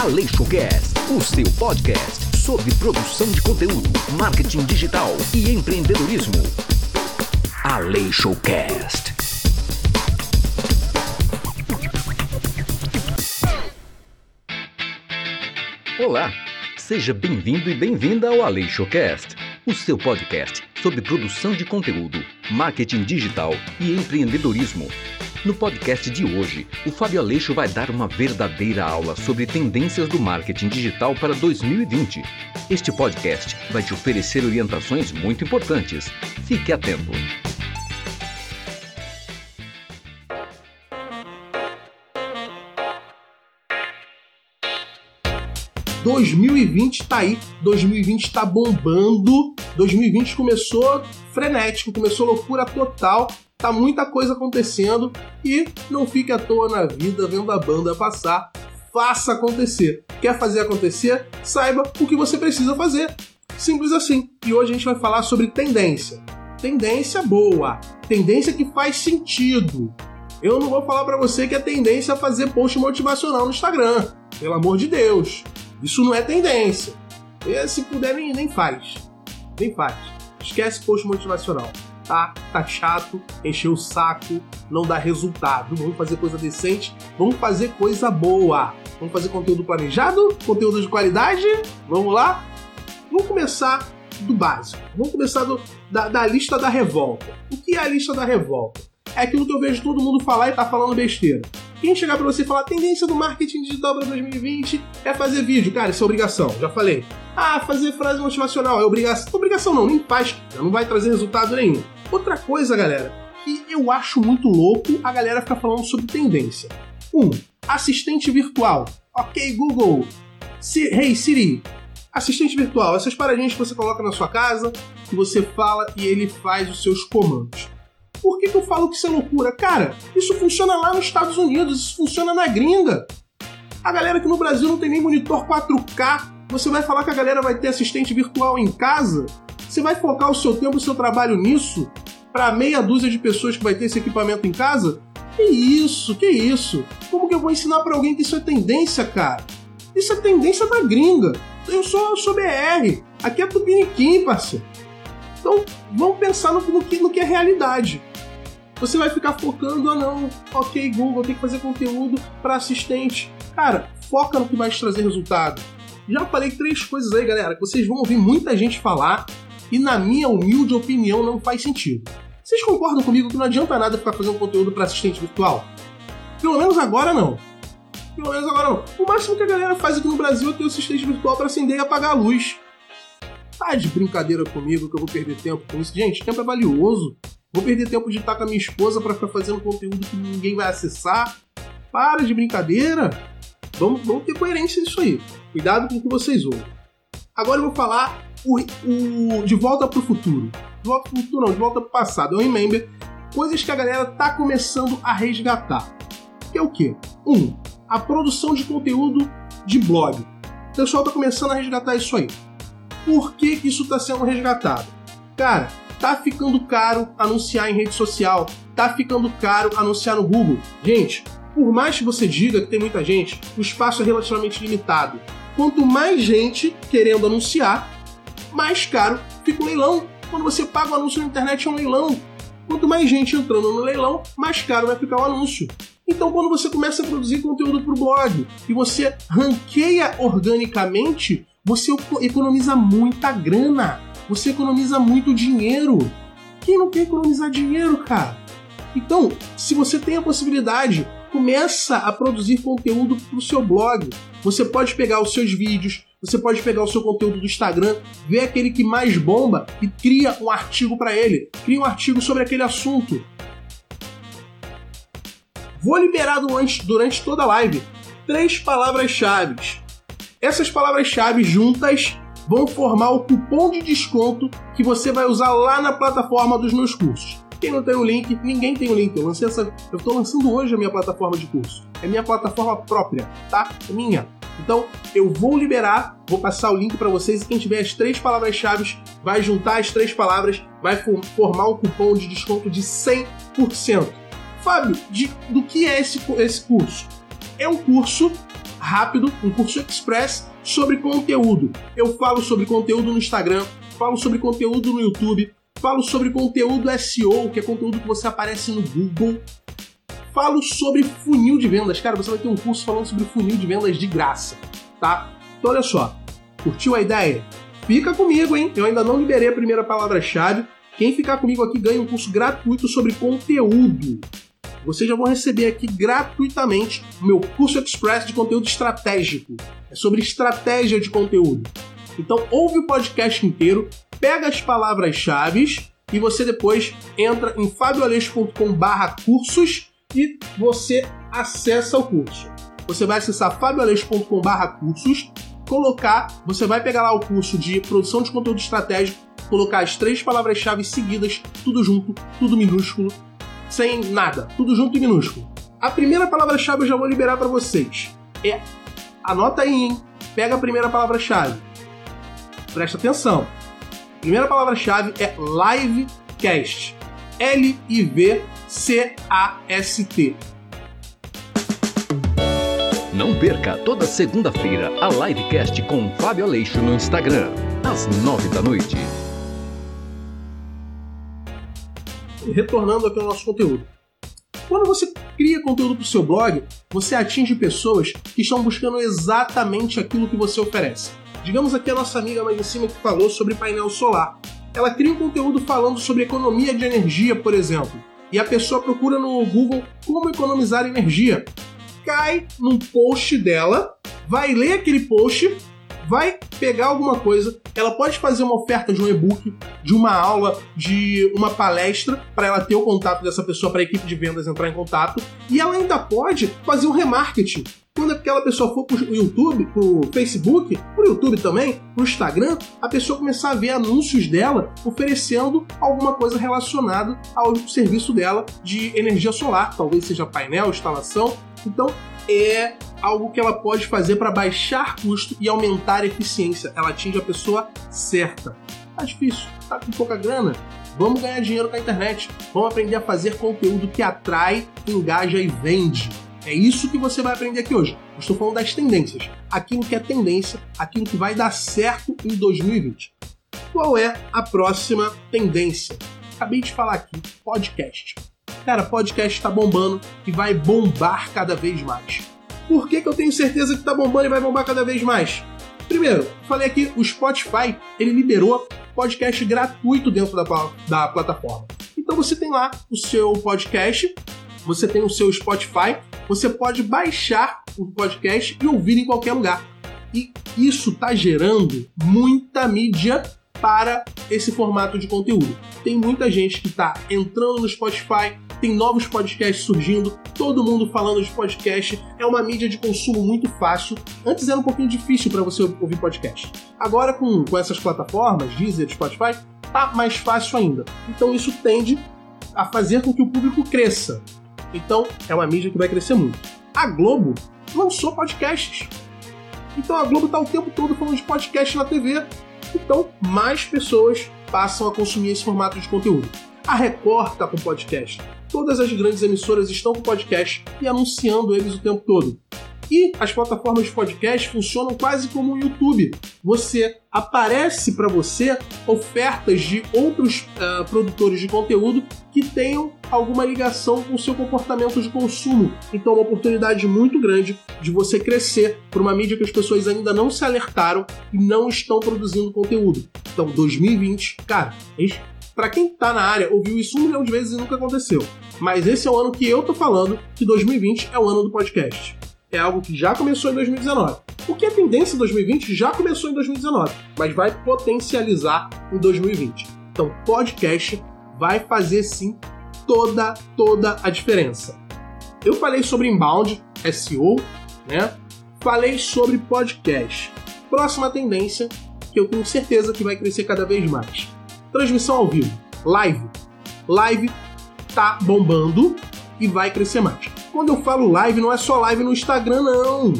Aleixocast, o seu podcast sobre produção de conteúdo, marketing digital e empreendedorismo. Aleixocast. Olá, seja bem-vindo e bem-vinda ao Aleixocast, o seu podcast sobre produção de conteúdo, marketing digital e empreendedorismo. No podcast de hoje, o Fábio Aleixo vai dar uma verdadeira aula sobre tendências do marketing digital para 2020. Este podcast vai te oferecer orientações muito importantes. Fique atento. ...2020 tá aí, 2020 tá bombando, 2020 começou frenético, começou loucura total, tá muita coisa acontecendo e não fique à toa na vida vendo a banda passar. Faça acontecer. Quer fazer acontecer? Saiba o que você precisa fazer. Simples assim. E hoje a gente vai falar sobre tendência. Tendência boa, tendência que faz sentido. Eu não vou falar para você que é tendência a fazer post motivacional no Instagram. Pelo amor de Deus. Isso não é tendência. E, se puder, nem, nem faz. Nem faz. Esquece post motivacional tá, tá chato, encher o saco, não dá resultado. Vamos fazer coisa decente, vamos fazer coisa boa. Vamos fazer conteúdo planejado, conteúdo de qualidade. Vamos lá? Vamos começar do básico. Vamos começar do, da, da lista da revolta. O que é a lista da revolta? É aquilo que eu vejo todo mundo falar e tá falando besteira. Quem chegar para você e falar tendência do marketing digital para 2020 é fazer vídeo, cara, isso é obrigação, já falei. Ah, fazer frase motivacional é obrigação. Obrigação não, nem faz, não vai trazer resultado nenhum. Outra coisa, galera, que eu acho muito louco a galera ficar falando sobre tendência. Um, assistente virtual. Ok, Google. Si hey Siri. Assistente virtual, essas paradinhas que você coloca na sua casa, que você fala e ele faz os seus comandos. Por que, que eu falo que isso é loucura? Cara, isso funciona lá nos Estados Unidos, isso funciona na gringa. A galera que no Brasil não tem nem monitor 4K, você vai falar que a galera vai ter assistente virtual em casa? Você vai focar o seu tempo, o seu trabalho nisso? Para meia dúzia de pessoas que vai ter esse equipamento em casa? Que isso, que isso? Como que eu vou ensinar para alguém que isso é tendência, cara? Isso é tendência da gringa. Eu sou, eu sou BR. Aqui é Tupiniquim, parceiro. Então, vamos pensar no, no, que, no que é realidade. Você vai ficar focando, ah não, ok, Google, tem que fazer conteúdo para assistente. Cara, foca no que vai te trazer resultado. Já falei três coisas aí, galera, que vocês vão ouvir muita gente falar e, na minha humilde opinião, não faz sentido. Vocês concordam comigo que não adianta nada ficar fazendo conteúdo para assistente virtual? Pelo menos agora não. Pelo menos agora não. O máximo que a galera faz aqui no Brasil é ter o assistente virtual para acender e apagar a luz. Tá de brincadeira comigo que eu vou perder tempo com isso. Gente, tempo é valioso. Vou perder tempo de estar com a minha esposa para ficar fazendo conteúdo que ninguém vai acessar. Para de brincadeira. Vamos, vamos ter coerência nisso aí. Cuidado com o que vocês ouvem. Agora eu vou falar o, o De Volta para o Futuro. De Volta para o Futuro não, De Volta para o Passado. É um remember. Coisas que a galera tá começando a resgatar. Que é o quê? Um, a produção de conteúdo de blog. O pessoal tá começando a resgatar isso aí. Por que, que isso está sendo resgatado? Cara, tá ficando caro anunciar em rede social, tá ficando caro anunciar no Google. Gente, por mais que você diga que tem muita gente, o espaço é relativamente limitado. Quanto mais gente querendo anunciar, mais caro fica o leilão. Quando você paga o anúncio na internet é um leilão. Quanto mais gente entrando no leilão, mais caro vai ficar o anúncio. Então, quando você começa a produzir conteúdo para o blog e você ranqueia organicamente, você economiza muita grana. Você economiza muito dinheiro. Quem não quer economizar dinheiro, cara? Então, se você tem a possibilidade começa a produzir conteúdo para o seu blog. Você pode pegar os seus vídeos, você pode pegar o seu conteúdo do Instagram, ver aquele que mais bomba e cria um artigo para ele. Cria um artigo sobre aquele assunto. Vou liberar durante, durante toda a live três palavras-chave. Essas palavras-chave juntas vão formar o cupom de desconto que você vai usar lá na plataforma dos meus cursos. Quem não tem o link, ninguém tem o link. Eu lancei essa. Eu estou lançando hoje a minha plataforma de curso. É minha plataforma própria, tá? É minha. Então, eu vou liberar, vou passar o link para vocês e quem tiver as três palavras-chave vai juntar as três palavras, vai formar um cupom de desconto de 100%. Fábio, de, do que é esse, esse curso? É um curso rápido, um curso express sobre conteúdo. Eu falo sobre conteúdo no Instagram, falo sobre conteúdo no YouTube, falo sobre conteúdo SEO, que é conteúdo que você aparece no Google. Falo sobre funil de vendas. Cara, você vai ter um curso falando sobre funil de vendas de graça, tá? Então olha só, curtiu a ideia? Fica comigo, hein? Eu ainda não liberei a primeira palavra-chave. Quem ficar comigo aqui ganha um curso gratuito sobre conteúdo. Vocês já vão receber aqui gratuitamente o meu curso express de conteúdo estratégico. É sobre estratégia de conteúdo. Então ouve o podcast inteiro, pega as palavras-chave e você depois entra em fabioaleixo.com/cursos e você acessa o curso. Você vai acessar fabioaleixo.com/cursos, colocar, você vai pegar lá o curso de produção de conteúdo estratégico, colocar as três palavras-chave seguidas, tudo junto, tudo minúsculo, sem nada, tudo junto e minúsculo. A primeira palavra-chave eu já vou liberar para vocês. É, anota aí, hein? Pega a primeira palavra-chave. Presta atenção. A primeira palavra-chave é livecast. L-I-V-C-A-S-T. Não perca toda segunda-feira a livecast com Fábio Aleixo no Instagram, às nove da noite. Retornando aqui ao nosso conteúdo. Quando você cria conteúdo para o seu blog, você atinge pessoas que estão buscando exatamente aquilo que você oferece. Digamos aqui a nossa amiga mais em cima que falou sobre painel solar. Ela cria um conteúdo falando sobre economia de energia, por exemplo, e a pessoa procura no Google como economizar energia. Cai num post dela, vai ler aquele post vai pegar alguma coisa, ela pode fazer uma oferta de um e-book, de uma aula, de uma palestra, para ela ter o contato dessa pessoa, para a equipe de vendas entrar em contato, e ela ainda pode fazer um remarketing. Quando aquela pessoa for pro YouTube, pro Facebook, pro YouTube também, pro Instagram, a pessoa começar a ver anúncios dela oferecendo alguma coisa relacionada ao serviço dela de energia solar, talvez seja painel, instalação. Então, é algo que ela pode fazer para baixar custo e aumentar eficiência. Ela atinge a pessoa certa. Tá difícil, tá com pouca grana? Vamos ganhar dinheiro com a internet. Vamos aprender a fazer conteúdo que atrai, engaja e vende. É isso que você vai aprender aqui hoje. Estou falando das tendências. Aquilo que é tendência, aquilo que vai dar certo em 2020. Qual é a próxima tendência? Acabei de falar aqui, podcast. Cara, podcast está bombando e vai bombar cada vez mais. Por que, que eu tenho certeza que está bombando e vai bombar cada vez mais? Primeiro, falei aqui, o Spotify ele liberou podcast gratuito dentro da, da plataforma. Então você tem lá o seu podcast, você tem o seu Spotify, você pode baixar o podcast e ouvir em qualquer lugar. E isso está gerando muita mídia para esse formato de conteúdo. Tem muita gente que está entrando no Spotify, tem novos podcasts surgindo, todo mundo falando de podcast. É uma mídia de consumo muito fácil. Antes era um pouquinho difícil para você ouvir podcast. Agora, com, com essas plataformas, Deezer, Spotify, tá mais fácil ainda. Então isso tende a fazer com que o público cresça. Então é uma mídia que vai crescer muito. A Globo lançou podcasts. Então a Globo está o tempo todo falando de podcast na TV. Então mais pessoas passam a consumir esse formato de conteúdo. A Record está com podcast. Todas as grandes emissoras estão com podcast e anunciando eles o tempo todo. E as plataformas de podcast funcionam quase como o YouTube. Você aparece para você ofertas de outros uh, produtores de conteúdo que tenham alguma ligação com o seu comportamento de consumo. Então, é uma oportunidade muito grande de você crescer por uma mídia que as pessoas ainda não se alertaram e não estão produzindo conteúdo. Então, 2020, cara, para quem tá na área, ouviu isso um milhão de vezes e nunca aconteceu. Mas esse é o ano que eu tô falando que 2020 é o ano do podcast. É algo que já começou em 2019. Porque a tendência em 2020 já começou em 2019, mas vai potencializar em 2020. Então, podcast vai fazer sim toda, toda a diferença. Eu falei sobre inbound, SEO, né? Falei sobre podcast. Próxima tendência que eu tenho certeza que vai crescer cada vez mais Transmissão ao vivo, live. Live tá bombando e vai crescer mais. Quando eu falo live, não é só live no Instagram, não.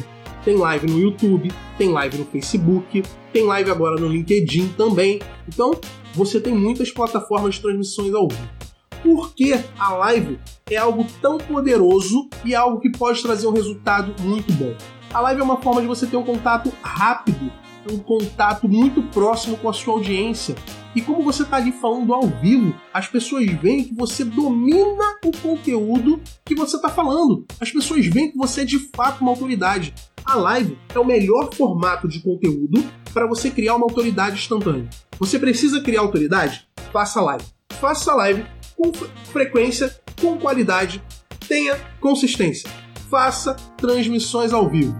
Tem live no YouTube, tem live no Facebook, tem live agora no LinkedIn também. Então, você tem muitas plataformas de transmissões ao vivo. Por que a live é algo tão poderoso e algo que pode trazer um resultado muito bom? A live é uma forma de você ter um contato rápido, um contato muito próximo com a sua audiência. E como você está ali falando ao vivo, as pessoas veem que você domina o conteúdo que você está falando. As pessoas veem que você é de fato uma autoridade. A live é o melhor formato de conteúdo para você criar uma autoridade instantânea. Você precisa criar autoridade? Faça live. Faça live com frequência, com qualidade, tenha consistência. Faça transmissões ao vivo.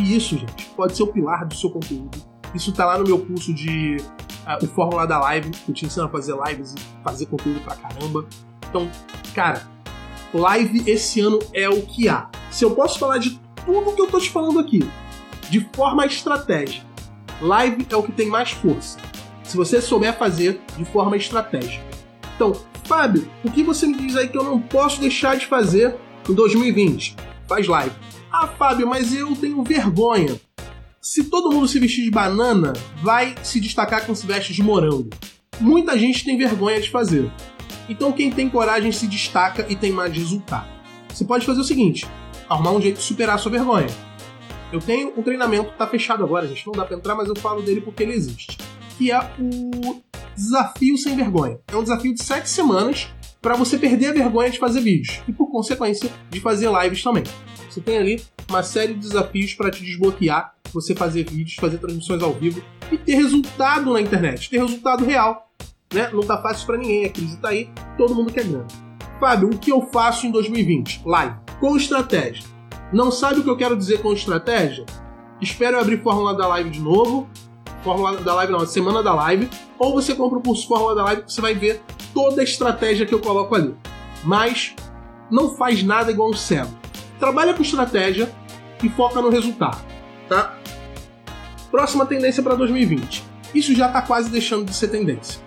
E isso, gente, pode ser o pilar do seu conteúdo. Isso tá lá no meu curso de uh, o Fórmula da Live, que eu te ensino a fazer lives e fazer conteúdo pra caramba. Então, cara, live esse ano é o que há. Se eu posso falar de tudo que eu tô te falando aqui, de forma estratégica, live é o que tem mais força. Se você souber fazer de forma estratégica. Então, Fábio, o que você me diz aí que eu não posso deixar de fazer em 2020? Faz live. Ah, Fábio, mas eu tenho vergonha. Se todo mundo se vestir de banana, vai se destacar quem se veste de morango. Muita gente tem vergonha de fazer. Então quem tem coragem se destaca e tem mais resultado. Você pode fazer o seguinte: arrumar um jeito de superar a sua vergonha. Eu tenho um treinamento tá fechado agora, gente. Não dá pra entrar, mas eu falo dele porque ele existe. Que é o Desafio Sem Vergonha. É um desafio de sete semanas para você perder a vergonha de fazer vídeos e, por consequência, de fazer lives também. Você tem ali uma série de desafios para te desbloquear, você fazer vídeos, fazer transmissões ao vivo e ter resultado na internet, ter resultado real. Né? Não tá fácil para ninguém, a crise tá aí, todo mundo quer grana. Fábio, o que eu faço em 2020? Live. Com estratégia. Não sabe o que eu quero dizer com estratégia? Espero eu abrir Fórmula da Live de novo. Fórmula da Live não, Semana da Live. Ou você compra o curso Fórmula da Live que você vai ver toda a estratégia que eu coloco ali. Mas não faz nada igual um cego. Trabalha com estratégia e foca no resultado, tá? Próxima tendência para 2020. Isso já está quase deixando de ser tendência,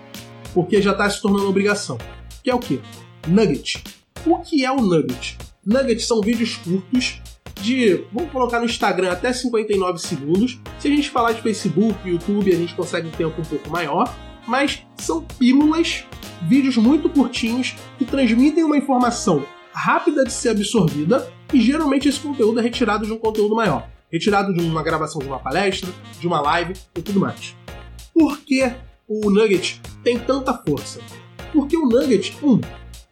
porque já está se tornando obrigação. Que é o quê? Nugget. O que é o Nugget? Nuggets são vídeos curtos de, vamos colocar no Instagram, até 59 segundos. Se a gente falar de Facebook, YouTube, a gente consegue um tempo um pouco maior, mas são pílulas, vídeos muito curtinhos que transmitem uma informação rápida de ser absorvida e geralmente esse conteúdo é retirado de um conteúdo maior, retirado de uma gravação de uma palestra, de uma live e tudo mais. Por que o Nugget tem tanta força? Porque o Nugget, um,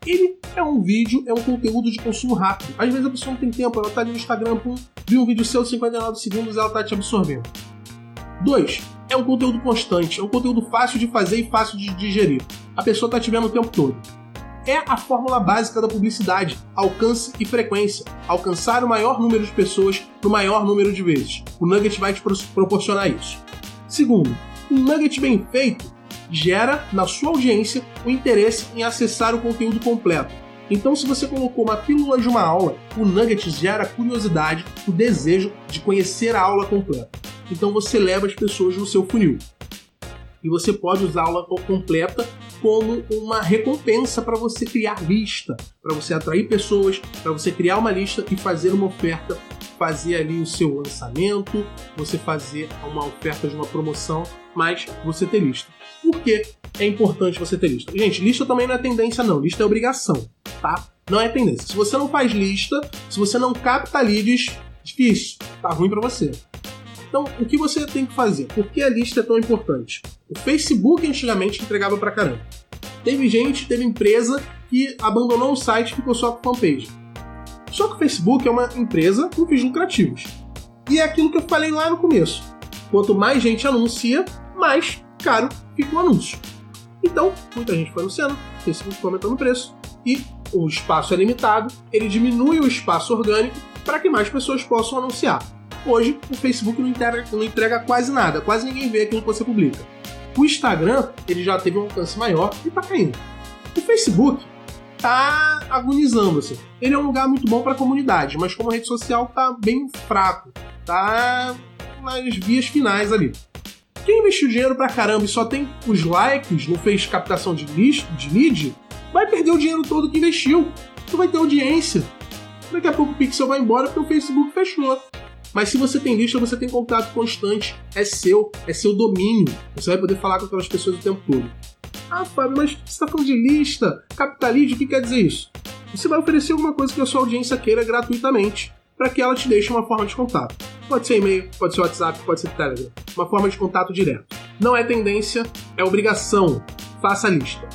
ele é um vídeo, é um conteúdo de consumo rápido. Às vezes a pessoa não tem tempo, ela tá ali no Instagram, pum, viu um vídeo seu de 59 segundos ela tá te absorvendo. Dois, é um conteúdo constante, é um conteúdo fácil de fazer e fácil de digerir. A pessoa tá te vendo o tempo todo. É a fórmula básica da publicidade: alcance e frequência. Alcançar o maior número de pessoas no maior número de vezes. O Nugget vai te proporcionar isso. Segundo, um Nugget bem feito gera na sua audiência o interesse em acessar o conteúdo completo. Então, se você colocou uma pílula de uma aula, o Nugget gera a curiosidade, o desejo de conhecer a aula completa. Então, você leva as pessoas no seu funil. E você pode usar a aula completa como uma recompensa para você criar lista, para você atrair pessoas, para você criar uma lista e fazer uma oferta, fazer ali o seu lançamento, você fazer uma oferta de uma promoção, mas você ter lista. Por que é importante você ter lista? Gente, lista também não é tendência, não. Lista é obrigação, tá? Não é tendência. Se você não faz lista, se você não capta leads, difícil. Tá ruim para você. Então, o que você tem que fazer? Por que a lista é tão importante? O Facebook antigamente entregava pra caramba. Teve gente, teve empresa que abandonou o site e ficou só com fanpage. Só que o Facebook é uma empresa com fins lucrativos. E é aquilo que eu falei lá no começo. Quanto mais gente anuncia, mais caro fica o anúncio. Então, muita gente foi anunciando, o Facebook foi aumentando o preço e o espaço é limitado, ele diminui o espaço orgânico para que mais pessoas possam anunciar. Hoje, o Facebook não entrega, não entrega quase nada, quase ninguém vê aquilo que você publica. O Instagram, ele já teve um alcance maior e está caindo. O Facebook tá agonizando, assim. Ele é um lugar muito bom para a comunidade, mas como rede social tá bem fraco, tá nas vias finais ali. Quem investiu dinheiro pra caramba e só tem os likes, não fez captação de, list, de vai perder o dinheiro todo que investiu. Não vai ter audiência. Daqui a pouco o pixel vai embora porque o Facebook fechou. Mas se você tem lista, você tem contato constante. É seu, é seu domínio. Você vai poder falar com aquelas pessoas o tempo todo. Ah, Fábio, mas você está falando de lista, capitalismo, o que quer dizer isso? Você vai oferecer alguma coisa que a sua audiência queira gratuitamente. para que ela te deixe uma forma de contato. Pode ser e-mail, pode ser WhatsApp, pode ser Telegram. Uma forma de contato direto. Não é tendência, é obrigação. Faça a lista.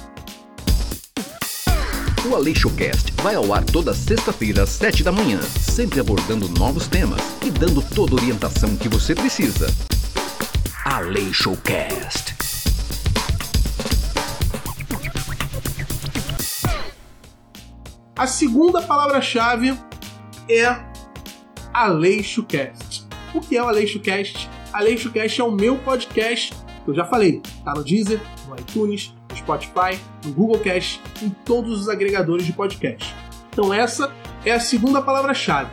O AleixoCast vai ao ar toda sexta-feira às 7 da manhã, sempre abordando novos temas e dando toda a orientação que você precisa. AleixoCast. A segunda palavra-chave é AleixoCast. O que é o AleixoCast? AleixoCast é o meu podcast, que eu já falei, tá no Deezer, no iTunes, Spotify, no Google Cast, em todos os agregadores de podcast. Então essa é a segunda palavra-chave.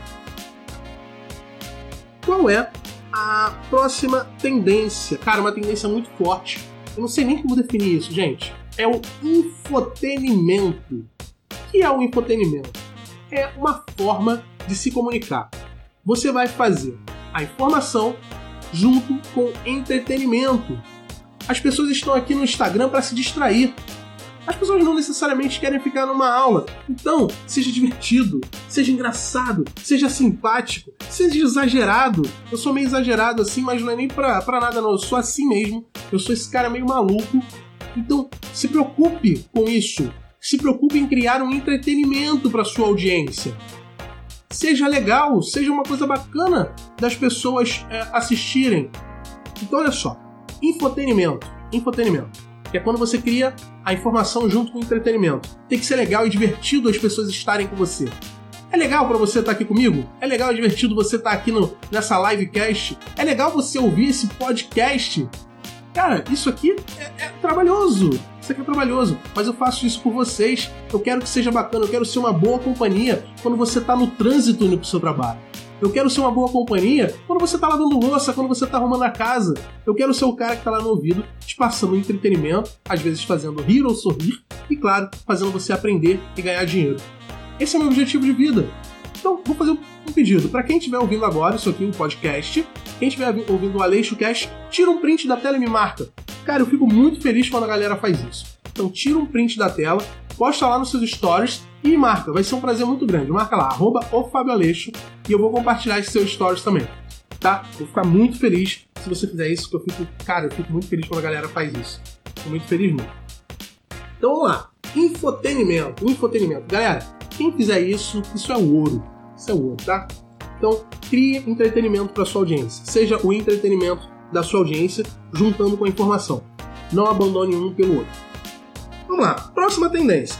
Qual é a próxima tendência? Cara, uma tendência muito forte. Eu não sei nem como definir isso, gente. É o infotenimento. O que é o infotenimento? É uma forma de se comunicar você vai fazer a informação junto com entretenimento. As pessoas estão aqui no Instagram para se distrair. As pessoas não necessariamente querem ficar numa aula. Então, seja divertido, seja engraçado, seja simpático, seja exagerado. Eu sou meio exagerado assim, mas não é nem pra, pra nada, não. Eu sou assim mesmo. Eu sou esse cara meio maluco. Então, se preocupe com isso. Se preocupe em criar um entretenimento para sua audiência seja legal, seja uma coisa bacana das pessoas é, assistirem. Então, olha só: infotenimento. Infotenimento. Que é quando você cria a informação junto com o entretenimento. Tem que ser legal e divertido as pessoas estarem com você. É legal para você estar aqui comigo? É legal e divertido você estar aqui no, nessa livecast? É legal você ouvir esse podcast? Cara, isso aqui é, é trabalhoso. Isso aqui é trabalhoso, mas eu faço isso por vocês. Eu quero que seja bacana, eu quero ser uma boa companhia quando você está no trânsito indo pro seu trabalho. Eu quero ser uma boa companhia quando você está lavando louça, quando você está arrumando a casa. Eu quero ser o cara que está lá no ouvido, te passando entretenimento, às vezes fazendo rir ou sorrir, e claro, fazendo você aprender e ganhar dinheiro. Esse é o meu objetivo de vida. Então, vou fazer um pedido. Para quem estiver ouvindo agora, isso aqui é um podcast, quem estiver ouvindo o Aleixo Cast, tira um print da tela e me marca. Cara, eu fico muito feliz quando a galera faz isso. Então tira um print da tela, posta lá nos seus stories e me marca. Vai ser um prazer muito grande. Marca lá, arroba o Aleixo, e eu vou compartilhar esses seus stories também. Tá? Vou ficar muito feliz se você fizer isso, que eu fico, cara, eu fico muito feliz quando a galera faz isso. Fico muito feliz mesmo. Então vamos lá. Infotenimento. Infotenimento. Galera, quem fizer isso, isso é ouro. Ouro, tá? Então, crie entretenimento para sua audiência. Seja o entretenimento da sua audiência, juntando com a informação. Não abandone um pelo outro. Vamos lá, próxima tendência.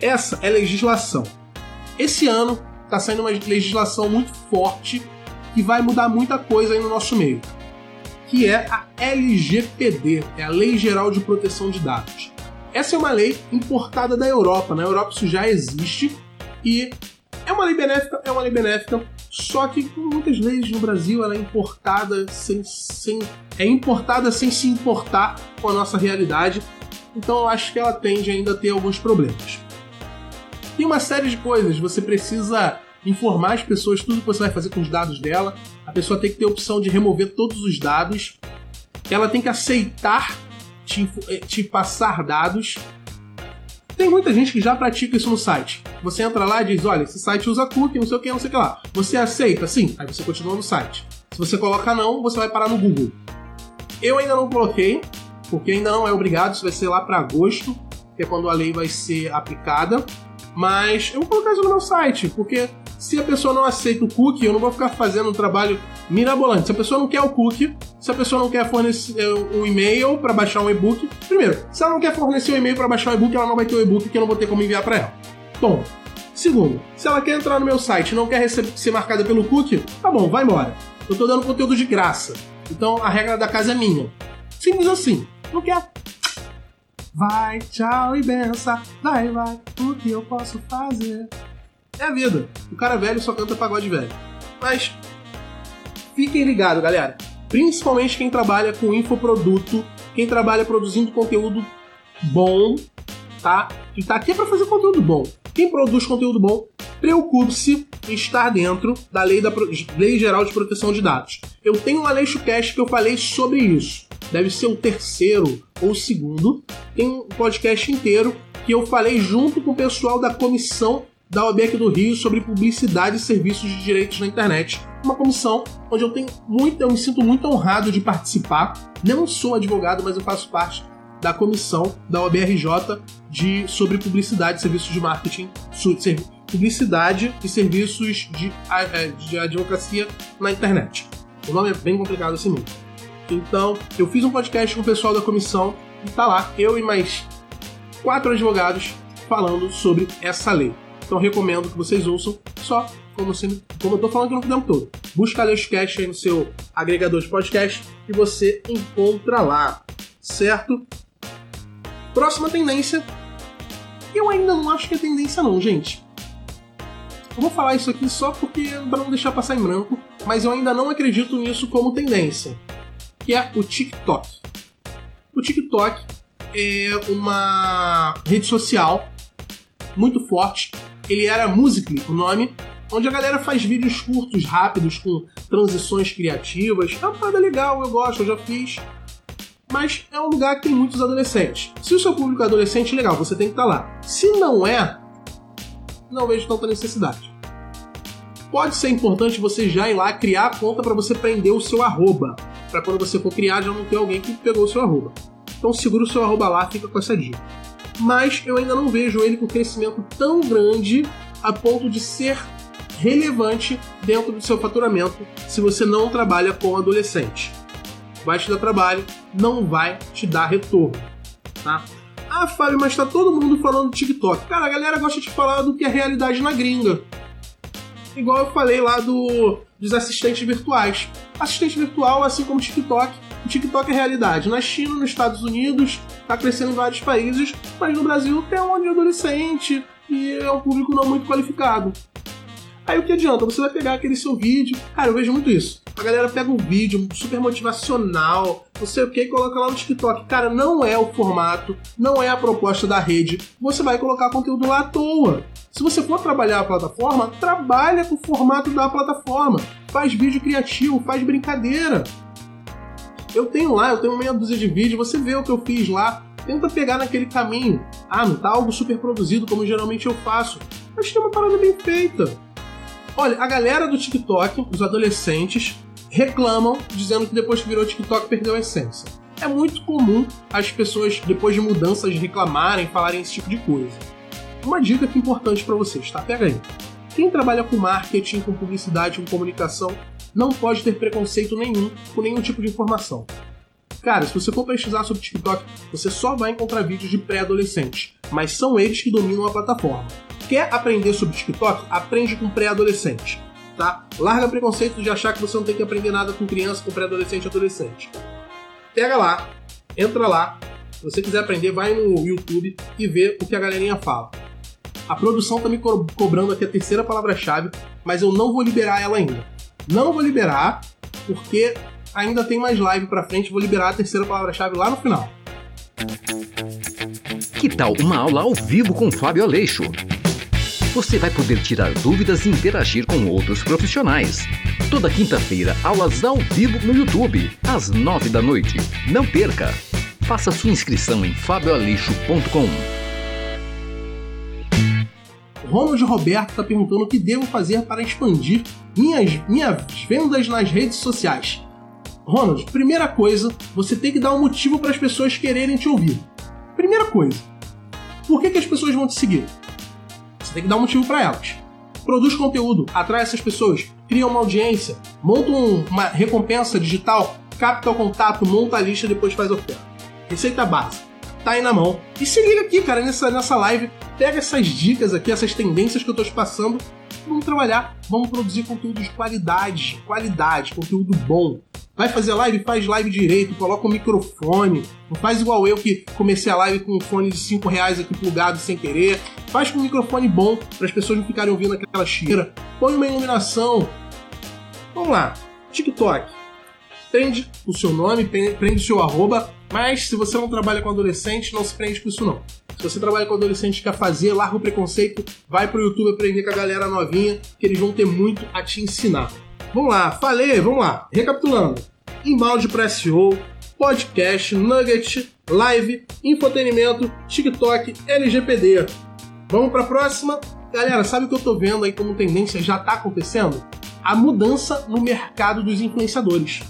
Essa é legislação. Esse ano está saindo uma legislação muito forte que vai mudar muita coisa aí no nosso meio, que é a LGPD, é a Lei Geral de Proteção de Dados. Essa é uma lei importada da Europa. Na Europa isso já existe e é uma lei benéfica, é uma lei benéfica, só que com muitas leis no Brasil ela é importada sem, sem é importada sem se importar com a nossa realidade. Então eu acho que ela tende ainda a ter alguns problemas. Tem uma série de coisas, você precisa informar as pessoas tudo que você vai fazer com os dados dela. A pessoa tem que ter a opção de remover todos os dados. Ela tem que aceitar te, eh, te passar dados. Tem muita gente que já pratica isso no site. Você entra lá e diz: olha, esse site usa cookie, não sei o que, não sei o que lá. Você aceita? Sim. Aí você continua no site. Se você coloca não, você vai parar no Google. Eu ainda não coloquei, porque ainda não é obrigado, isso vai ser lá para agosto, que é quando a lei vai ser aplicada. Mas eu vou colocar isso no meu site, porque se a pessoa não aceita o cookie, eu não vou ficar fazendo um trabalho mirabolante. Se a pessoa não quer o cookie, se a pessoa não quer fornecer um e-mail para baixar um e-book, primeiro, se ela não quer fornecer um e-mail para baixar um e-book, ela não vai ter o um e-book que eu não vou ter como enviar para ela. Bom, segundo, se ela quer entrar no meu site e não quer ser marcada pelo cookie, tá bom, vai embora. Eu tô dando conteúdo de graça. Então a regra da casa é minha. Simples assim. Não quer? Vai, tchau e benção. Vai, vai, o que eu posso fazer? É a vida. O cara velho só canta pagode velho. Mas fiquem ligados, galera. Principalmente quem trabalha com infoproduto, quem trabalha produzindo conteúdo bom, tá? E tá aqui para fazer conteúdo bom. Quem produz conteúdo bom, preocupe-se em estar dentro da lei, da lei Geral de Proteção de Dados. Eu tenho um Aleixo Cast que eu falei sobre isso. Deve ser o terceiro ou o segundo. Tem um podcast inteiro que eu falei junto com o pessoal da Comissão da OAB aqui do Rio sobre publicidade e serviços de direitos na internet. Uma comissão onde eu tenho muito, eu me sinto muito honrado de participar. Não sou advogado, mas eu faço parte da comissão da OBRJ de, sobre publicidade e serviços de marketing, publicidade e serviços de, é, de advocacia na internet. O nome é bem complicado assim mesmo. Então, eu fiz um podcast com o pessoal da comissão e tá lá, eu e mais quatro advogados falando sobre essa lei. Então recomendo que vocês ouçam só como, se, como eu tô falando aqui no tempo todo. Busca Leixcast aí no seu agregador de podcast e você encontra lá, certo? Próxima tendência. Eu ainda não acho que é tendência não, gente. Eu vou falar isso aqui só porque para não deixar passar em branco, mas eu ainda não acredito nisso como tendência, que é o TikTok. O TikTok é uma rede social muito forte. Ele era Musical.ly, o nome, onde a galera faz vídeos curtos, rápidos, com transições criativas. É uma parada legal, eu gosto, eu já fiz mas é um lugar que tem muitos adolescentes. Se o seu público é adolescente, legal, você tem que estar lá. Se não é, não vejo tanta necessidade. Pode ser importante você já ir lá criar a conta para você prender o seu arroba, para quando você for criar já não ter alguém que pegou o seu arroba. Então segura o seu arroba lá, fica com essa dica. Mas eu ainda não vejo ele com crescimento tão grande a ponto de ser relevante dentro do seu faturamento se você não trabalha com adolescente vai te dar trabalho, não vai te dar retorno, tá? Ah, Fábio, mas tá todo mundo falando do TikTok. Cara, a galera gosta de falar do que é realidade na gringa. Igual eu falei lá do, dos assistentes virtuais. Assistente virtual, assim como TikTok, o TikTok é realidade. Na China, nos Estados Unidos, tá crescendo em vários países, mas no Brasil tem um de adolescente e é um público não muito qualificado. Aí o que adianta? Você vai pegar aquele seu vídeo. Cara, eu vejo muito isso. A galera pega um vídeo super motivacional, não sei o que, e coloca lá no TikTok. Cara, não é o formato, não é a proposta da rede. Você vai colocar conteúdo lá à toa. Se você for trabalhar a plataforma, trabalha com o formato da plataforma. Faz vídeo criativo, faz brincadeira. Eu tenho lá, eu tenho meia dúzia de vídeos, você vê o que eu fiz lá, tenta pegar naquele caminho. Ah, não tá algo super produzido como geralmente eu faço. Mas tem uma parada bem feita. Olha, a galera do TikTok, os adolescentes, reclamam dizendo que depois que virou TikTok perdeu a essência. É muito comum as pessoas, depois de mudanças, reclamarem, falarem esse tipo de coisa. Uma dica que é importante para vocês, tá? Pega aí. Quem trabalha com marketing, com publicidade, com comunicação, não pode ter preconceito nenhum com nenhum tipo de informação. Cara, se você for pesquisar sobre TikTok, você só vai encontrar vídeos de pré-adolescentes, mas são eles que dominam a plataforma. Quer aprender sobre TikTok? Aprende com pré-adolescente, tá? Larga preconceito de achar que você não tem que aprender nada com criança, com pré-adolescente e adolescente. Pega lá, entra lá. Se você quiser aprender, vai no YouTube e vê o que a galerinha fala. A produção tá me co cobrando aqui a terceira palavra-chave, mas eu não vou liberar ela ainda. Não vou liberar, porque ainda tem mais live pra frente, vou liberar a terceira palavra-chave lá no final. Que tal uma aula ao vivo com Fábio Aleixo? você vai poder tirar dúvidas e interagir com outros profissionais. Toda quinta-feira, aulas ao vivo no YouTube, às nove da noite. Não perca! Faça sua inscrição em fabioalixo.com. Ronald Roberto está perguntando o que devo fazer para expandir minhas, minhas vendas nas redes sociais. Ronald, primeira coisa, você tem que dar um motivo para as pessoas quererem te ouvir. Primeira coisa, por que, que as pessoas vão te seguir? Você tem que dar um motivo para elas. Produz conteúdo, atrai essas pessoas, cria uma audiência, monta um, uma recompensa digital, capta o contato, monta a lista e depois faz a oferta. Receita básica. Tá aí na mão. E se liga aqui, cara, nessa, nessa live. Pega essas dicas aqui, essas tendências que eu tô te passando. Vamos trabalhar, vamos produzir conteúdo de qualidade, qualidade, conteúdo bom. Vai fazer live? Faz live direito, coloca o microfone. Não faz igual eu que comecei a live com um fone de 5 reais aqui plugado sem querer. Faz com um microfone bom para as pessoas não ficarem ouvindo aquela cheira. Põe uma iluminação. Vamos lá. TikTok. Prende o seu nome, prende o seu arroba, mas se você não trabalha com adolescente, não se prende com isso não. Se você trabalha com adolescente e quer fazer, larga o preconceito, vai pro YouTube aprender com a galera novinha, que eles vão ter muito a te ensinar. Vamos lá, falei, vamos lá. Recapitulando. Inbound para SEO, podcast, nugget, live, infotenimento, TikTok, LGPD. Vamos para a próxima? Galera, sabe o que eu tô vendo aí como tendência já tá acontecendo? A mudança no mercado dos influenciadores.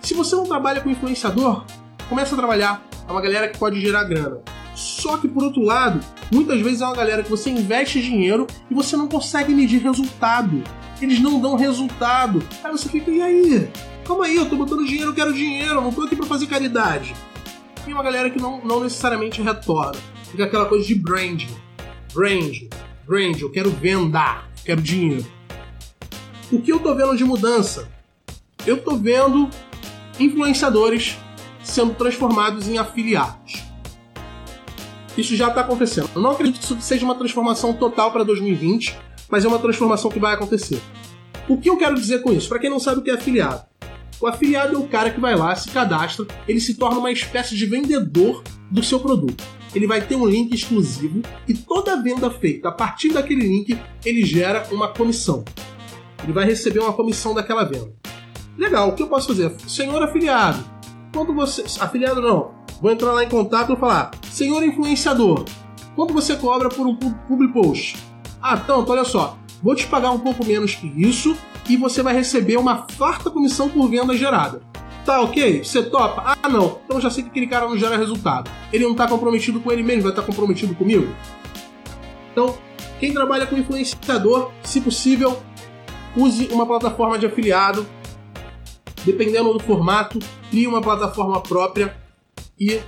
Se você não trabalha com influenciador, começa a trabalhar. É uma galera que pode gerar grana. Só que por outro lado, muitas vezes é uma galera que você investe dinheiro e você não consegue medir resultado. Eles não dão resultado. Aí você fica, e aí? Calma aí, eu tô botando dinheiro, eu quero dinheiro, eu não tô aqui pra fazer caridade. Tem uma galera que não, não necessariamente retorna. Fica aquela coisa de branding. Branding, branding, eu quero venda, quero dinheiro. O que eu tô vendo de mudança? Eu tô vendo influenciadores sendo transformados em afiliados. Isso já está acontecendo. Eu não acredito que isso seja uma transformação total para 2020, mas é uma transformação que vai acontecer. O que eu quero dizer com isso? Para quem não sabe o que é afiliado. O afiliado é o cara que vai lá, se cadastra, ele se torna uma espécie de vendedor do seu produto. Ele vai ter um link exclusivo e toda venda feita a partir daquele link ele gera uma comissão. Ele vai receber uma comissão daquela venda. Legal, o que eu posso fazer? Senhor afiliado, quando você. Afiliado não, Vou entrar lá em contato e falar: Senhor influenciador, quanto você cobra por um public post? Ah, tanto, olha só, vou te pagar um pouco menos que isso e você vai receber uma farta comissão por venda gerada. Tá ok? Você topa? Ah, não. Então já sei que aquele cara não gera resultado. Ele não tá comprometido com ele mesmo, vai estar tá comprometido comigo? Então, quem trabalha com influenciador, se possível, use uma plataforma de afiliado. Dependendo do formato, crie uma plataforma própria e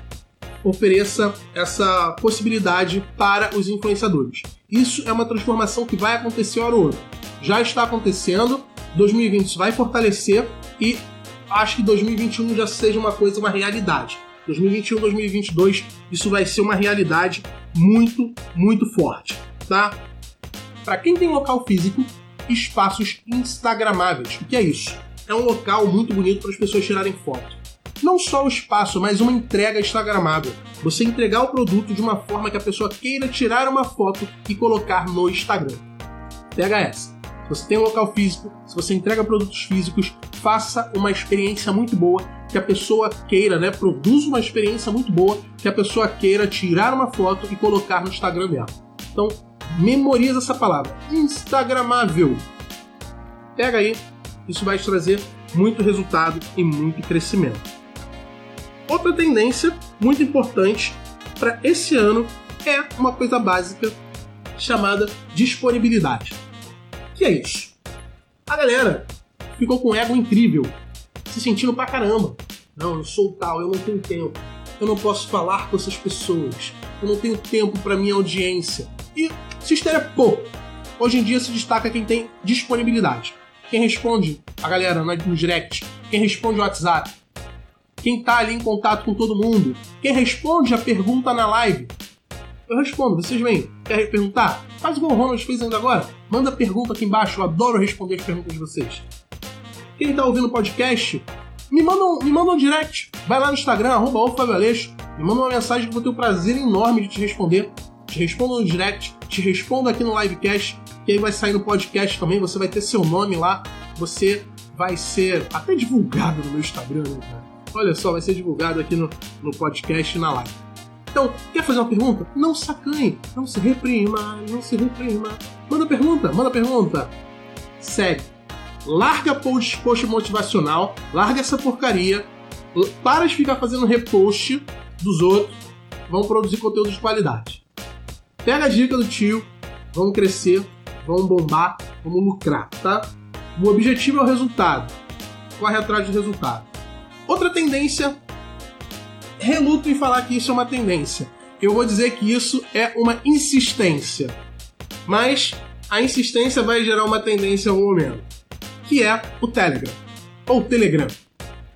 ofereça essa possibilidade para os influenciadores. Isso é uma transformação que vai acontecer hora ou outra. Já está acontecendo, 2020 vai fortalecer e acho que 2021 já seja uma coisa, uma realidade. 2021, 2022, isso vai ser uma realidade muito, muito forte, tá? Para quem tem local físico, espaços instagramáveis. O que é isso? É um local muito bonito para as pessoas tirarem foto não só o espaço, mas uma entrega instagramável. Você entregar o produto de uma forma que a pessoa queira tirar uma foto e colocar no Instagram. Pega essa. Se você tem um local físico, se você entrega produtos físicos, faça uma experiência muito boa, que a pessoa queira, né? Produza uma experiência muito boa, que a pessoa queira tirar uma foto e colocar no Instagram dela. Então, memoriza essa palavra. Instagramável. Pega aí, isso vai te trazer muito resultado e muito crescimento. Outra tendência muito importante para esse ano é uma coisa básica chamada disponibilidade. Que é isso? A galera ficou com um ego incrível, se sentindo pra caramba. Não, eu sou tal, eu não tenho tempo. Eu não posso falar com essas pessoas. Eu não tenho tempo para minha audiência. E se pouco. Hoje em dia se destaca quem tem disponibilidade. Quem responde a galera no direct, quem responde o WhatsApp, quem tá ali em contato com todo mundo, quem responde a pergunta na live. Eu respondo, vocês vêm, quer perguntar? Faz igual o Ronald fez ainda agora. Manda pergunta aqui embaixo, eu adoro responder as perguntas de vocês. Quem tá ouvindo o podcast, me manda, um, me manda um direct. Vai lá no Instagram, arroba me manda uma mensagem que eu vou ter o prazer enorme de te responder. Te respondo no direct, te respondo aqui no livecast, que aí vai sair no podcast também, você vai ter seu nome lá, você vai ser até divulgado no meu Instagram, né, cara? Olha só, vai ser divulgado aqui no, no podcast e na live. Então, quer fazer uma pergunta? Não sacanhe, não se reprima, não se reprima. Manda pergunta, manda pergunta. Segue. Larga post, post motivacional, larga essa porcaria, para de ficar fazendo repost dos outros, vamos produzir conteúdo de qualidade. Pega a dica do tio, vamos crescer, vamos bombar, vamos lucrar, tá? O objetivo é o resultado. Corre atrás do resultado. Outra tendência, reluto em falar que isso é uma tendência. Eu vou dizer que isso é uma insistência. Mas a insistência vai gerar uma tendência algum momento, que é o Telegram ou Telegram,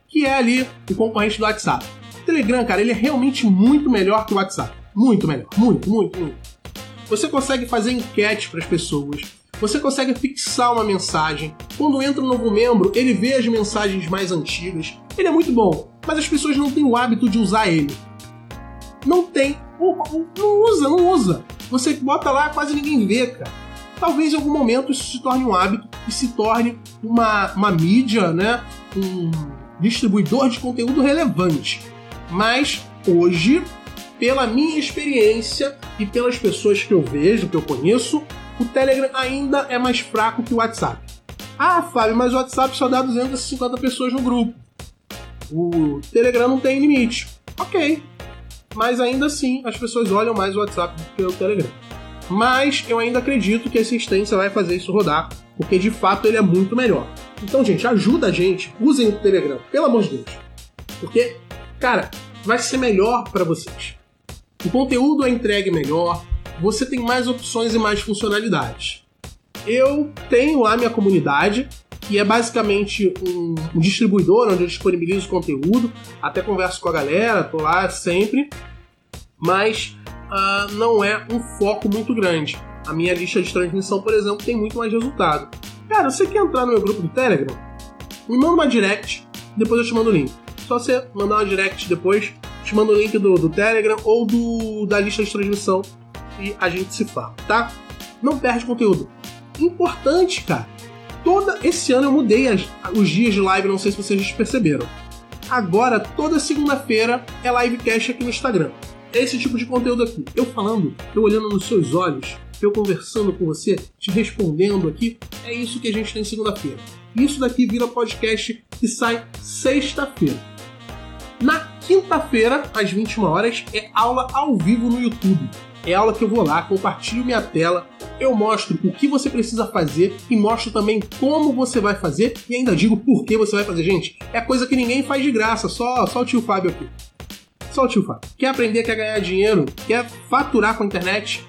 que é ali o concorrente do WhatsApp. O Telegram, cara, ele é realmente muito melhor que o WhatsApp. Muito melhor, muito, muito, muito. Você consegue fazer enquete para as pessoas, você consegue fixar uma mensagem. Quando entra um novo membro, ele vê as mensagens mais antigas. Ele é muito bom, mas as pessoas não têm o hábito de usar ele. Não tem. Não usa, não usa. Você bota lá, quase ninguém vê, cara. Talvez em algum momento isso se torne um hábito e se torne uma, uma mídia, né? Um distribuidor de conteúdo relevante. Mas hoje, pela minha experiência e pelas pessoas que eu vejo, que eu conheço, o Telegram ainda é mais fraco que o WhatsApp. Ah, Fábio, mas o WhatsApp só dá 250 pessoas no grupo. O Telegram não tem limite. Ok. Mas ainda assim, as pessoas olham mais o WhatsApp do que o Telegram. Mas eu ainda acredito que a assistência vai fazer isso rodar, porque de fato ele é muito melhor. Então, gente, ajuda a gente, usem o Telegram, pelo amor de Deus. Porque, cara, vai ser melhor para vocês. O conteúdo é entregue melhor, você tem mais opções e mais funcionalidades. Eu tenho lá minha comunidade, que é basicamente um, distribuidor onde eu disponibilizo conteúdo, até converso com a galera, tô lá sempre, mas uh, não é um foco muito grande. A minha lista de transmissão, por exemplo, tem muito mais resultado. Cara, você quer entrar no meu grupo do Telegram? Me manda uma direct, depois eu te mando o link. Só você mandar uma direct depois, te mando o link do, do Telegram ou do, da lista de transmissão e a gente se fala, tá? Não perde conteúdo. Importante, cara. Toda esse ano eu mudei as, os dias de live, não sei se vocês perceberam. Agora, toda segunda-feira é livecast aqui no Instagram. Esse tipo de conteúdo aqui. Eu falando, eu olhando nos seus olhos, eu conversando com você, te respondendo aqui. É isso que a gente tem segunda-feira. Isso daqui vira podcast que sai sexta-feira. Na quinta-feira, às 21 horas, é aula ao vivo no YouTube. É aula que eu vou lá, compartilho minha tela, eu mostro o que você precisa fazer e mostro também como você vai fazer e ainda digo por que você vai fazer. Gente, é coisa que ninguém faz de graça, só, só o tio Fábio aqui. Só o tio Fábio. Quer aprender, quer ganhar dinheiro, quer faturar com a internet?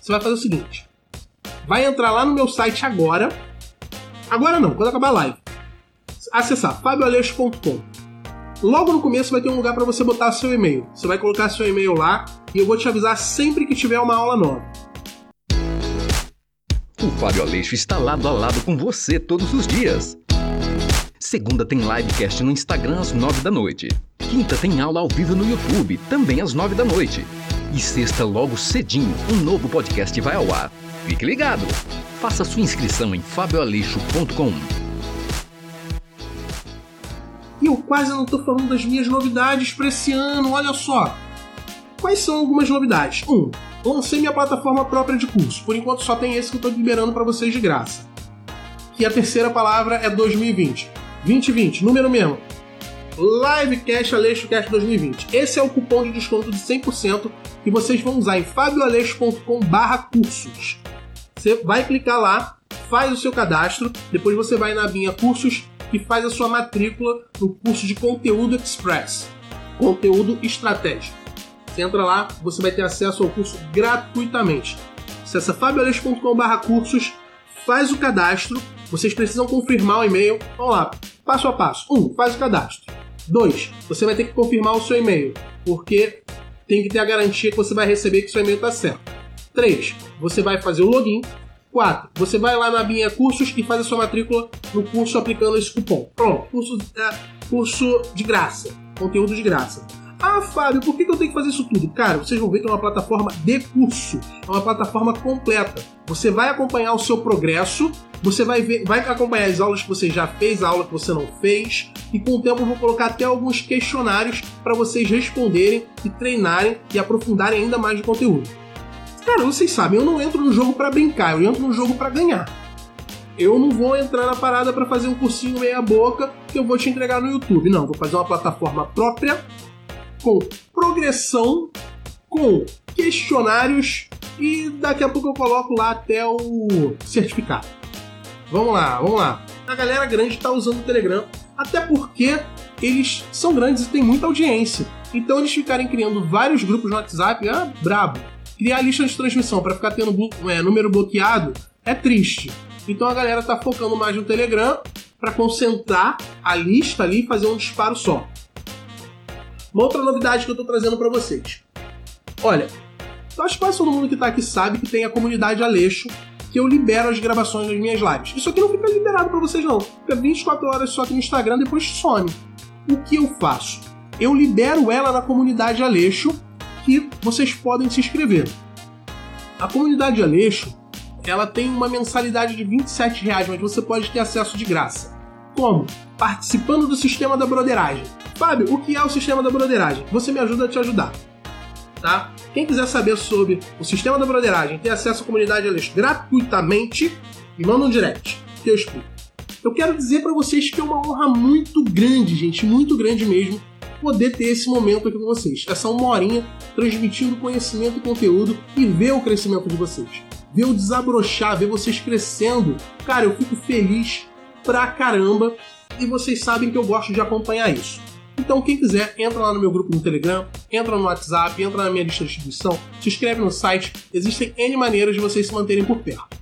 Você vai fazer o seguinte: vai entrar lá no meu site agora. Agora não, quando acabar a live. Acessar fabioaleixo.com Logo no começo vai ter um lugar para você botar seu e-mail. Você vai colocar seu e-mail lá e eu vou te avisar sempre que tiver uma aula nova. O Fábio Aleixo está lado a lado com você todos os dias. Segunda tem livecast no Instagram às nove da noite. Quinta tem aula ao vivo no YouTube, também às nove da noite. E sexta, logo cedinho, um novo podcast vai ao ar. Fique ligado! Faça sua inscrição em fabioaleixo.com. E eu quase não estou falando das minhas novidades para esse ano, olha só. Quais são algumas novidades? 1. Um, lancei minha plataforma própria de curso. Por enquanto só tem esse que eu estou liberando para vocês de graça. E a terceira palavra é 2020. 2020, número mesmo. Livecast Aleixo Cast 2020. Esse é o cupom de desconto de 100% que vocês vão usar em fabioaleixo.com/cursos. Você vai clicar lá, faz o seu cadastro, depois você vai na abinha cursos e faz a sua matrícula no curso de Conteúdo Express, Conteúdo Estratégico. Você entra lá, você vai ter acesso ao curso gratuitamente. Acesse fabioaleixo.com.br cursos, faz o cadastro, vocês precisam confirmar o e-mail. Vamos lá, passo a passo. 1. Um, faz o cadastro. 2. Você vai ter que confirmar o seu e-mail, porque tem que ter a garantia que você vai receber que seu e-mail está certo. 3. Você vai fazer o login 4. Você vai lá na abinha cursos e faz a sua matrícula no curso aplicando esse cupom. Pronto, curso, é, curso de graça, conteúdo de graça. Ah, Fábio, por que eu tenho que fazer isso tudo? Cara, vocês vão ver que é uma plataforma de curso, é uma plataforma completa. Você vai acompanhar o seu progresso, você vai ver, vai acompanhar as aulas que você já fez, a aula que você não fez, e com o tempo eu vou colocar até alguns questionários para vocês responderem e treinarem e aprofundarem ainda mais o conteúdo. Cara, vocês sabem, eu não entro no jogo para brincar, eu entro no jogo para ganhar. Eu não vou entrar na parada para fazer um cursinho meia boca que eu vou te entregar no YouTube. Não, vou fazer uma plataforma própria com progressão, com questionários e daqui a pouco eu coloco lá até o certificado. Vamos lá, vamos lá. A galera grande está usando o Telegram, até porque eles são grandes e têm muita audiência. Então eles ficarem criando vários grupos no WhatsApp, ah, brabo criar lista de transmissão para ficar tendo é, número bloqueado é triste. Então a galera tá focando mais no Telegram para concentrar a lista ali e fazer um disparo só. Uma outra novidade que eu tô trazendo para vocês. Olha, eu acho que quase todo mundo que tá aqui sabe que tem a comunidade Aleixo, que eu libero as gravações das minhas lives. Isso aqui não fica liberado para vocês não. Fica 24 horas só aqui no Instagram, depois some. O que eu faço? Eu libero ela na comunidade Aleixo que vocês podem se inscrever. A comunidade Aleixo ela tem uma mensalidade de 27 reais, mas você pode ter acesso de graça. Como? Participando do sistema da broderagem. Fábio, o que é o sistema da broderagem? Você me ajuda a te ajudar. tá? Quem quiser saber sobre o sistema da broderagem, ter acesso à comunidade Aleixo gratuitamente, me manda um direct, que eu explico. Eu quero dizer para vocês que é uma honra muito grande, gente, muito grande mesmo, poder ter esse momento aqui com vocês. Essa uma horinha transmitindo conhecimento e conteúdo e ver o crescimento de vocês. Ver o desabrochar, ver vocês crescendo. Cara, eu fico feliz pra caramba e vocês sabem que eu gosto de acompanhar isso. Então, quem quiser, entra lá no meu grupo no Telegram, entra no WhatsApp, entra na minha lista de distribuição, se inscreve no site. Existem N maneiras de vocês se manterem por perto.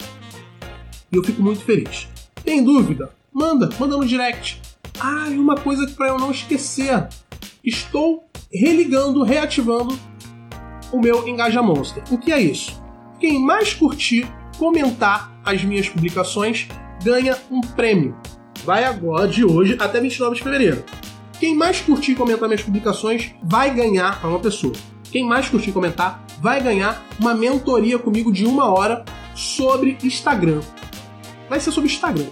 E eu fico muito feliz. Tem dúvida? Manda, manda no direct. Ah, e uma coisa para eu não esquecer. Estou religando, reativando o meu Engaja Monster. O que é isso? Quem mais curtir, comentar as minhas publicações, ganha um prêmio. Vai agora, de hoje, até 29 de fevereiro. Quem mais curtir e comentar minhas publicações vai ganhar uma pessoa. Quem mais curtir e comentar vai ganhar uma mentoria comigo de uma hora sobre Instagram. Vai ser sobre Instagram.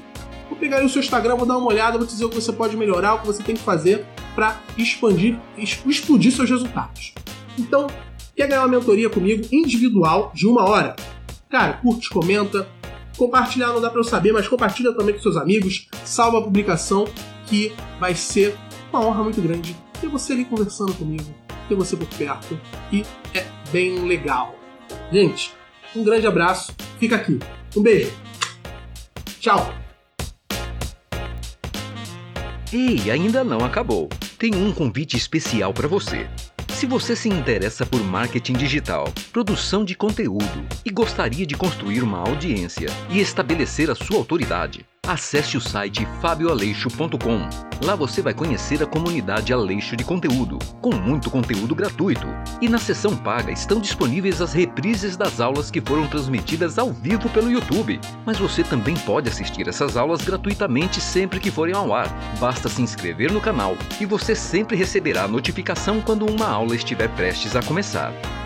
Vou pegar o seu Instagram, vou dar uma olhada, vou te dizer o que você pode melhorar, o que você tem que fazer para expandir, explodir seus resultados. Então, quer ganhar uma mentoria comigo individual de uma hora? Cara, curte, comenta, compartilhar não dá para eu saber, mas compartilha também com seus amigos, salva a publicação que vai ser uma honra muito grande ter você ali conversando comigo, ter você por perto e é bem legal. Gente, um grande abraço, fica aqui. Um beijo. Tchau. E ainda não acabou. Tem um convite especial para você. Se você se interessa por marketing digital, produção de conteúdo e gostaria de construir uma audiência e estabelecer a sua autoridade, acesse o site fabioaleixo.com. Lá você vai conhecer a comunidade Aleixo de conteúdo, com muito conteúdo gratuito. E na seção paga estão disponíveis as reprises das aulas que foram transmitidas ao vivo pelo YouTube. Mas você também pode assistir essas aulas gratuitamente sempre que forem ao ar. Basta se inscrever no canal e você sempre receberá notificação quando uma aula estiver prestes a começar.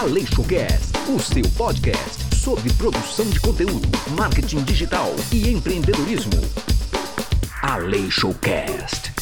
Aleixo Cast, o seu podcast sobre produção de conteúdo, marketing digital e empreendedorismo. Aleixo Cast.